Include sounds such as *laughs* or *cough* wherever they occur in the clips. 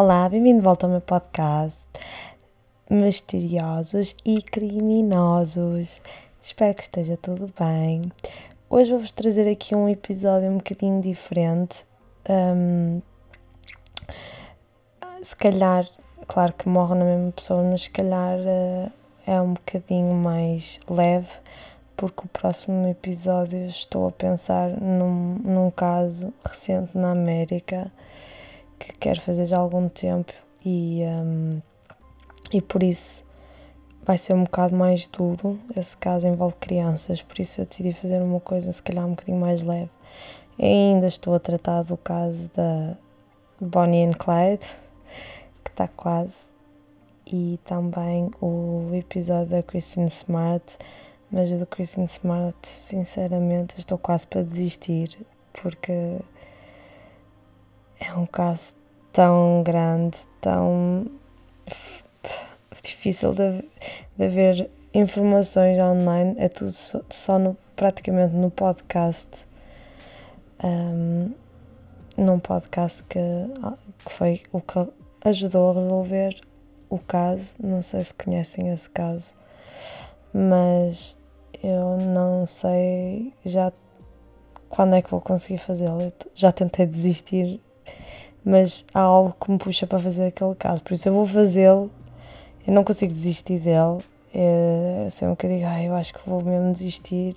Olá, bem-vindo de volta ao meu podcast Misteriosos e Criminosos. Espero que esteja tudo bem. Hoje vou-vos trazer aqui um episódio um bocadinho diferente. Um, se calhar, claro que morro na mesma pessoa, mas se calhar uh, é um bocadinho mais leve, porque o próximo episódio estou a pensar num, num caso recente na América que quero fazer já há algum tempo e, um, e por isso vai ser um bocado mais duro. Esse caso envolve crianças, por isso eu decidi fazer uma coisa se calhar um bocadinho mais leve. Ainda estou a tratar do caso da Bonnie and Clyde, que está quase, e também o episódio da Christine Smart, mas o do Christine Smart, sinceramente, estou quase para desistir, porque é um caso tão grande, tão difícil de, de haver informações online, é tudo só, só no, praticamente no podcast. Um, num podcast que, que foi o que ajudou a resolver o caso. Não sei se conhecem esse caso, mas eu não sei já quando é que vou conseguir fazê-lo. Já tentei desistir mas há algo que me puxa para fazer aquele caso, por isso eu vou fazê-lo, eu não consigo desistir dele, é sempre que eu digo, ah, eu acho que vou mesmo desistir,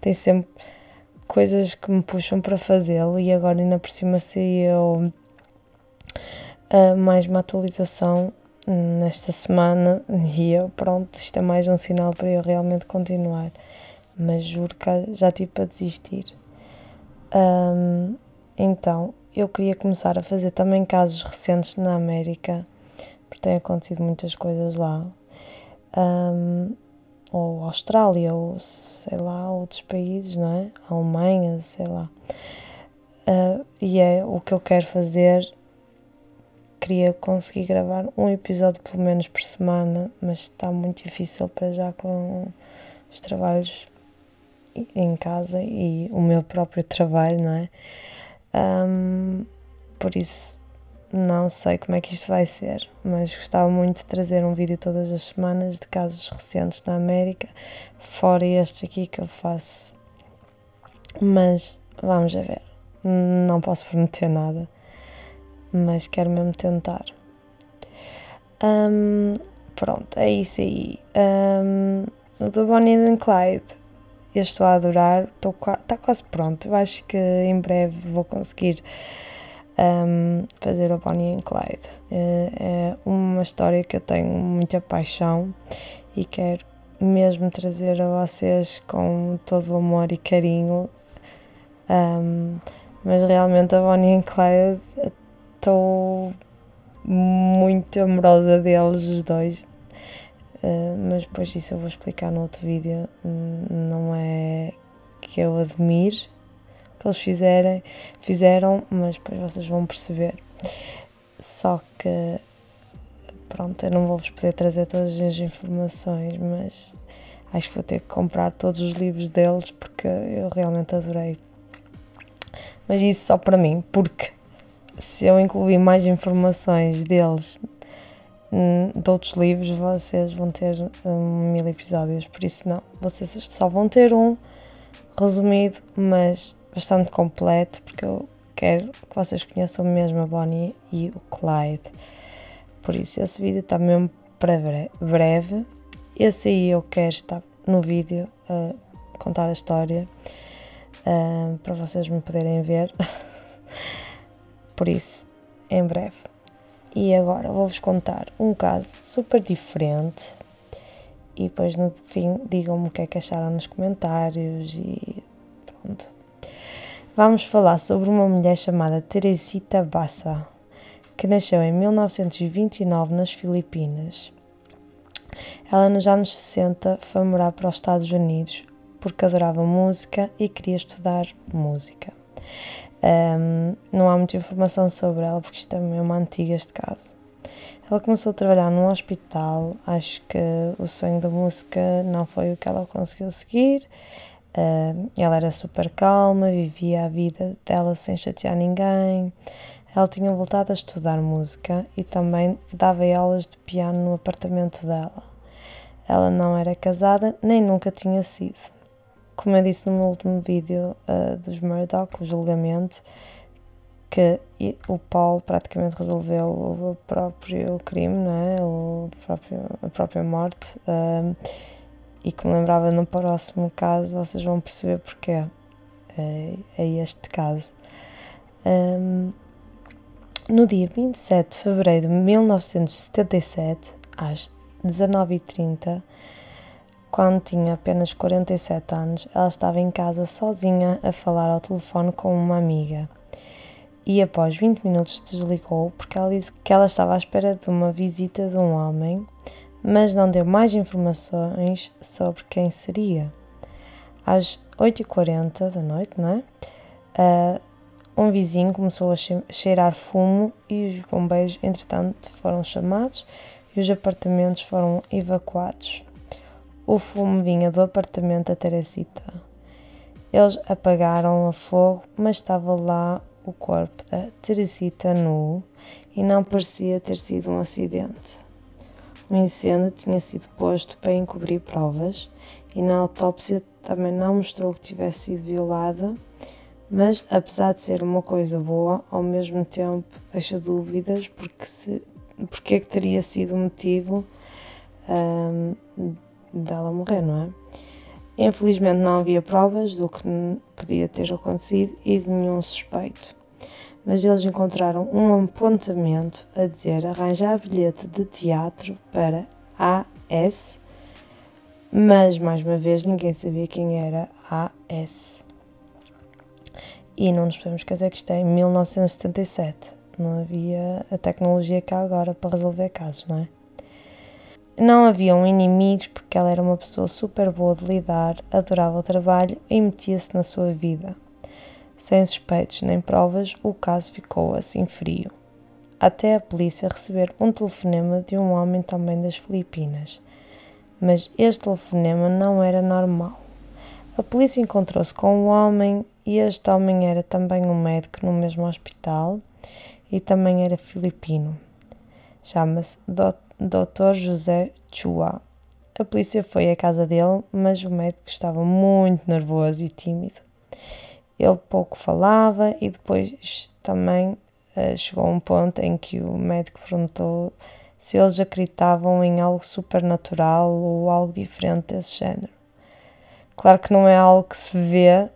tem sempre coisas que me puxam para fazê-lo e agora ainda por cima saiu uh, mais uma atualização nesta semana. *laughs* E eu, pronto, isto é mais um sinal para eu realmente continuar, mas juro que já tive para desistir. Um, então, eu queria começar a fazer também casos recentes na América, porque tem acontecido muitas coisas lá. Um, ou Austrália, ou sei lá, outros países, não é? Alemanha, sei lá. Uh, e é o que eu quero fazer. Queria conseguir gravar um episódio pelo menos por semana, mas está muito difícil para já com os trabalhos em casa e o meu próprio trabalho, não é? Um, por isso, não sei como é que isto vai ser, mas gostava muito de trazer um vídeo todas as semanas de casos recentes na América, fora estes aqui que eu faço. Mas vamos a ver. Não posso prometer nada, mas quero mesmo tentar. Um, pronto, é isso aí. Um, do Bonnie and Clyde eu estou a adorar, estou, está quase pronto. Eu acho que em breve vou conseguir um, fazer o Bonnie and Clyde. É, é uma história que eu tenho muita paixão e quero mesmo trazer a vocês com todo o amor e carinho. Um, mas realmente a Bonnie and Clyde estou muito amorosa deles, os dois. Uh, mas depois isso eu vou explicar no outro vídeo. Não é que eu admire o que eles fizerem, fizeram, mas depois vocês vão perceber. Só que, pronto, eu não vou-vos poder trazer todas as informações, mas acho que vou ter que comprar todos os livros deles porque eu realmente adorei. Mas isso só para mim, porque se eu incluir mais informações deles Hum, de outros livros, vocês vão ter um, mil episódios, por isso não. Vocês só vão ter um resumido, mas bastante completo, porque eu quero que vocês conheçam mesmo a Bonnie e o Clyde. Por isso, esse vídeo está mesmo para breve. Esse aí eu quero estar no vídeo a contar a história uh, para vocês me poderem ver. *laughs* Por isso, em breve. E agora vou-vos contar um caso super diferente e depois no fim digam-me o que é que acharam nos comentários e pronto. Vamos falar sobre uma mulher chamada Teresita Bassa, que nasceu em 1929 nas Filipinas. Ela nos anos 60 foi morar para os Estados Unidos porque adorava música e queria estudar música. Um, não há muita informação sobre ela, porque isto é mesmo antiga este caso. Ela começou a trabalhar num hospital, acho que o sonho da música não foi o que ela conseguiu seguir. Uh, ela era super calma, vivia a vida dela sem chatear ninguém. Ela tinha voltado a estudar música e também dava aulas de piano no apartamento dela. Ela não era casada nem nunca tinha sido. Como eu disse no meu último vídeo uh, dos Murdoch, o julgamento, que o Paul praticamente resolveu o próprio crime, não é? o próprio, a própria morte. Um, e como lembrava no próximo caso, vocês vão perceber porquê. É, é este caso. Um, no dia 27 de fevereiro de 1977, às 19h30, quando tinha apenas 47 anos, ela estava em casa sozinha a falar ao telefone com uma amiga e após 20 minutos desligou porque ela disse que ela estava à espera de uma visita de um homem, mas não deu mais informações sobre quem seria. Às 8h40 da noite, não é? Uh, um vizinho começou a cheirar fumo e os bombeiros, entretanto, foram chamados e os apartamentos foram evacuados. O fumo vinha do apartamento da Teresita. Eles apagaram o fogo, mas estava lá o corpo da Teresita nu e não parecia ter sido um acidente. O incêndio tinha sido posto para encobrir provas e na autópsia também não mostrou que tivesse sido violada, mas apesar de ser uma coisa boa, ao mesmo tempo deixa dúvidas porque, se, porque é que teria sido o motivo um, dela morrer, não é? Infelizmente não havia provas do que podia ter acontecido e de nenhum suspeito. Mas eles encontraram um apontamento a dizer arranjar bilhete de teatro para AS, mas mais uma vez ninguém sabia quem era AS. E não nos podemos esquecer que isto é em 1977. Não havia a tecnologia que há agora para resolver casos, não é? Não haviam inimigos porque ela era uma pessoa super boa de lidar, adorava o trabalho e metia-se na sua vida. Sem suspeitos nem provas, o caso ficou assim frio. Até a polícia receber um telefonema de um homem também das Filipinas. Mas este telefonema não era normal. A polícia encontrou-se com um homem e este homem era também um médico no mesmo hospital e também era filipino. Chama-se Dr. Dr. José Chua. A polícia foi à casa dele, mas o médico estava muito nervoso e tímido. Ele pouco falava e depois também uh, chegou um ponto em que o médico perguntou se eles acreditavam em algo supernatural ou algo diferente desse género. Claro que não é algo que se vê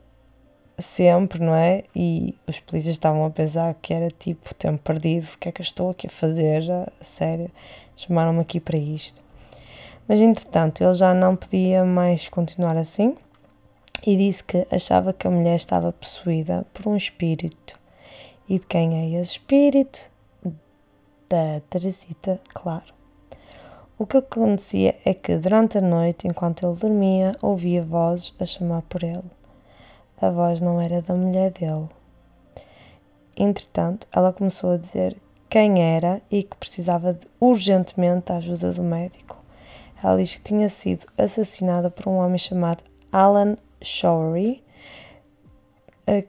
sempre, não é? E os polícias estavam a pensar que era tipo tempo perdido, o que é que eu estou aqui a fazer, a sério, chamaram-me aqui para isto. Mas entretanto, ele já não podia mais continuar assim e disse que achava que a mulher estava possuída por um espírito. E de quem é esse espírito? Da Teresita, claro. O que acontecia é que durante a noite, enquanto ele dormia, ouvia vozes a chamar por ele a voz não era da mulher dele. Entretanto, ela começou a dizer quem era e que precisava de, urgentemente da ajuda do médico. Ela diz que tinha sido assassinada por um homem chamado Alan Showery,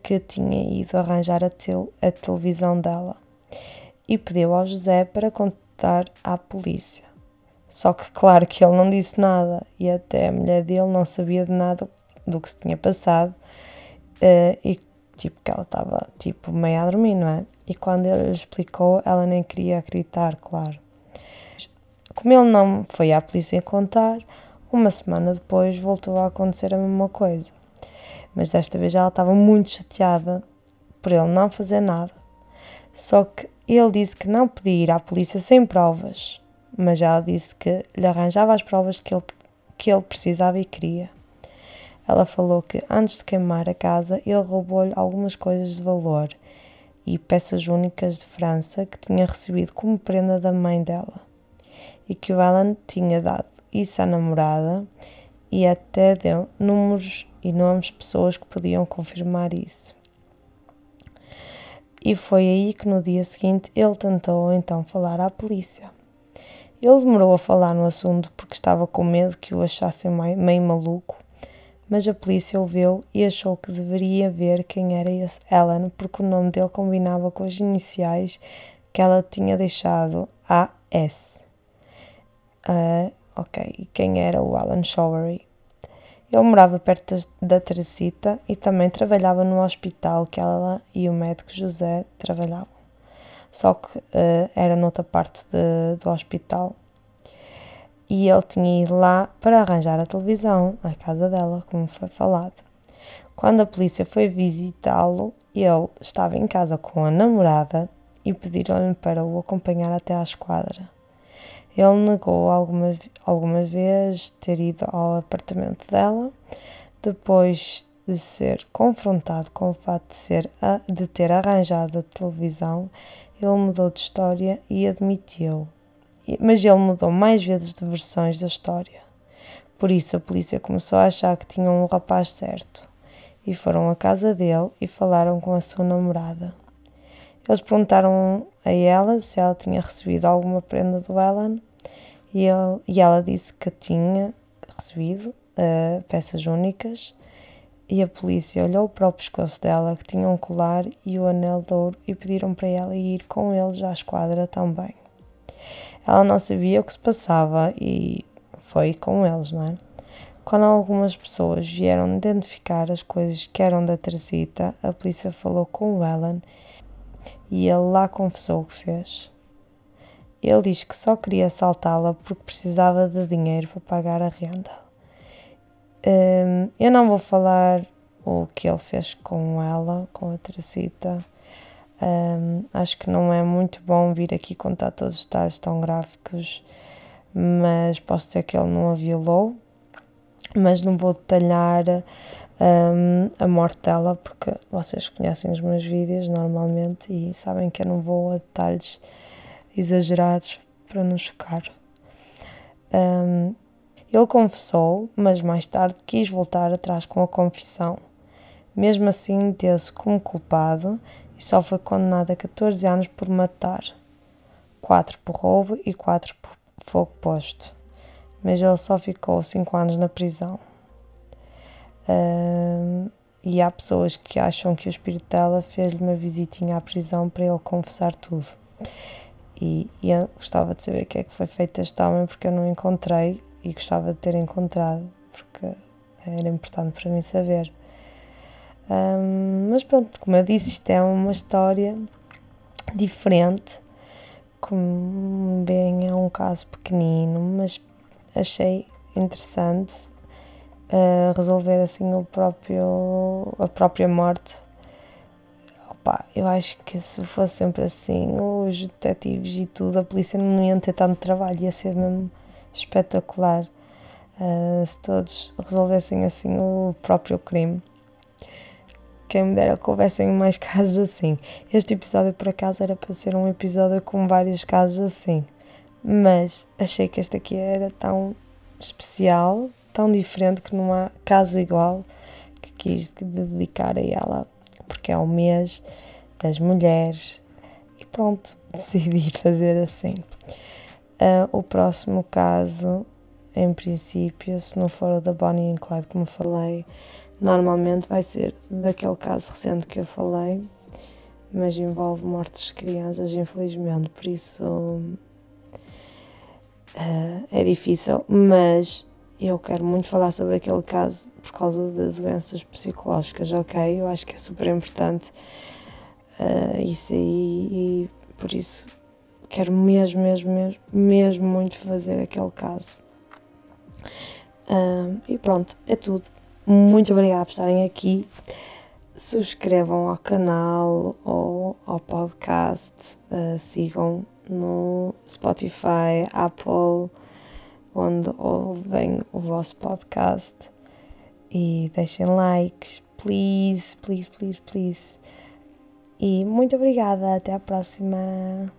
que tinha ido arranjar a, tel a televisão dela e pediu ao José para contar à polícia. Só que, claro, que ele não disse nada e até a mulher dele não sabia de nada do que se tinha passado Uh, e tipo que ela estava tipo meio a dormir, não é? E quando ele lhe explicou, ela nem queria acreditar, claro. Como ele não foi à polícia contar, uma semana depois voltou a acontecer a mesma coisa. Mas desta vez ela estava muito chateada por ele não fazer nada. Só que ele disse que não podia ir à polícia sem provas, mas ela disse que lhe arranjava as provas que ele, que ele precisava e queria. Ela falou que antes de queimar a casa, ele roubou-lhe algumas coisas de valor e peças únicas de França que tinha recebido como prenda da mãe dela e que o Alan tinha dado isso à namorada e até deu números e nomes de pessoas que podiam confirmar isso. E foi aí que no dia seguinte ele tentou então falar à polícia. Ele demorou a falar no assunto porque estava com medo que o achassem meio maluco mas a polícia o viu e achou que deveria ver quem era esse Alan, porque o nome dele combinava com as iniciais que ela tinha deixado AS. Uh, ok, e quem era o Alan Showery? Ele morava perto da Teresita e também trabalhava no hospital que ela e o médico José trabalhavam. Só que uh, era noutra parte de, do hospital. E ele tinha ido lá para arranjar a televisão, a casa dela, como foi falado. Quando a polícia foi visitá-lo, ele estava em casa com a namorada e pediram-lhe para o acompanhar até à esquadra. Ele negou alguma, alguma vez ter ido ao apartamento dela, depois de ser confrontado com o fato de, ser a, de ter arranjado a televisão, ele mudou de história e admitiu. Mas ele mudou mais vezes de versões da história. Por isso a polícia começou a achar que tinham um rapaz certo e foram à casa dele e falaram com a sua namorada. Eles perguntaram a ela se ela tinha recebido alguma prenda do Alan e, ele, e ela disse que tinha recebido uh, peças únicas e a polícia olhou para o pescoço dela que tinha um colar e o anel de ouro e pediram para ela ir com eles à esquadra também. Ela não sabia o que se passava e foi com eles, não é? Quando algumas pessoas vieram identificar as coisas que eram da Teresita, a polícia falou com o Alan e ele lá confessou o que fez. Ele diz que só queria assaltá-la porque precisava de dinheiro para pagar a renda. Um, eu não vou falar o que ele fez com ela, com a Teresita. Um, acho que não é muito bom vir aqui contar todos os detalhes tão gráficos, mas posso dizer que ele não a violou. Mas não vou detalhar um, a morte dela, porque vocês conhecem os meus vídeos normalmente e sabem que eu não vou a detalhes exagerados para não chocar. Um, ele confessou, mas mais tarde quis voltar atrás com a confissão. Mesmo assim, deu-se como culpado e só foi condenado a 14 anos por matar, 4 por roubo e 4 por fogo posto. Mas ele só ficou 5 anos na prisão. E há pessoas que acham que o espírito dela fez-lhe uma visitinha à prisão para ele confessar tudo. E, e, eu gostava de saber o que é que foi feito este homem porque eu não encontrei e gostava de ter encontrado porque era importante para mim saber. Um, mas pronto, como eu disse, isto é uma história diferente. Como bem é um caso pequenino, mas achei interessante uh, resolver assim o próprio, a própria morte Pá, eu acho que se fosse sempre assim, os detetives e tudo, a polícia não ia ter tanto trabalho, ia ser mesmo espetacular uh, se todos resolvessem assim o próprio crime. Quem me dera que houvessem mais *laughs* casos assim. Este episódio, por acaso, era para ser um episódio com vários casos assim, mas achei que este aqui era tão especial, tão diferente, que não há caso igual que quis dedicar a ela porque é o mês das mulheres e pronto, *laughs* decidi fazer assim. Uh, o próximo caso, em princípio, se não for o da Bonnie e Clyde, como falei, normalmente vai ser daquele caso recente que eu falei, mas envolve mortes de crianças, infelizmente, por isso uh, é difícil, mas eu quero muito falar sobre aquele caso por causa de doenças psicológicas, ok? Eu acho que é super importante uh, isso aí e por isso quero mesmo, mesmo, mesmo, mesmo muito fazer aquele caso. Uh, e pronto, é tudo. Muito obrigada por estarem aqui. Subscrevam ao canal ou ao podcast, uh, sigam no Spotify, Apple onde ouvem o vosso podcast e deixem likes, please, please, please, please. E muito obrigada, até à próxima.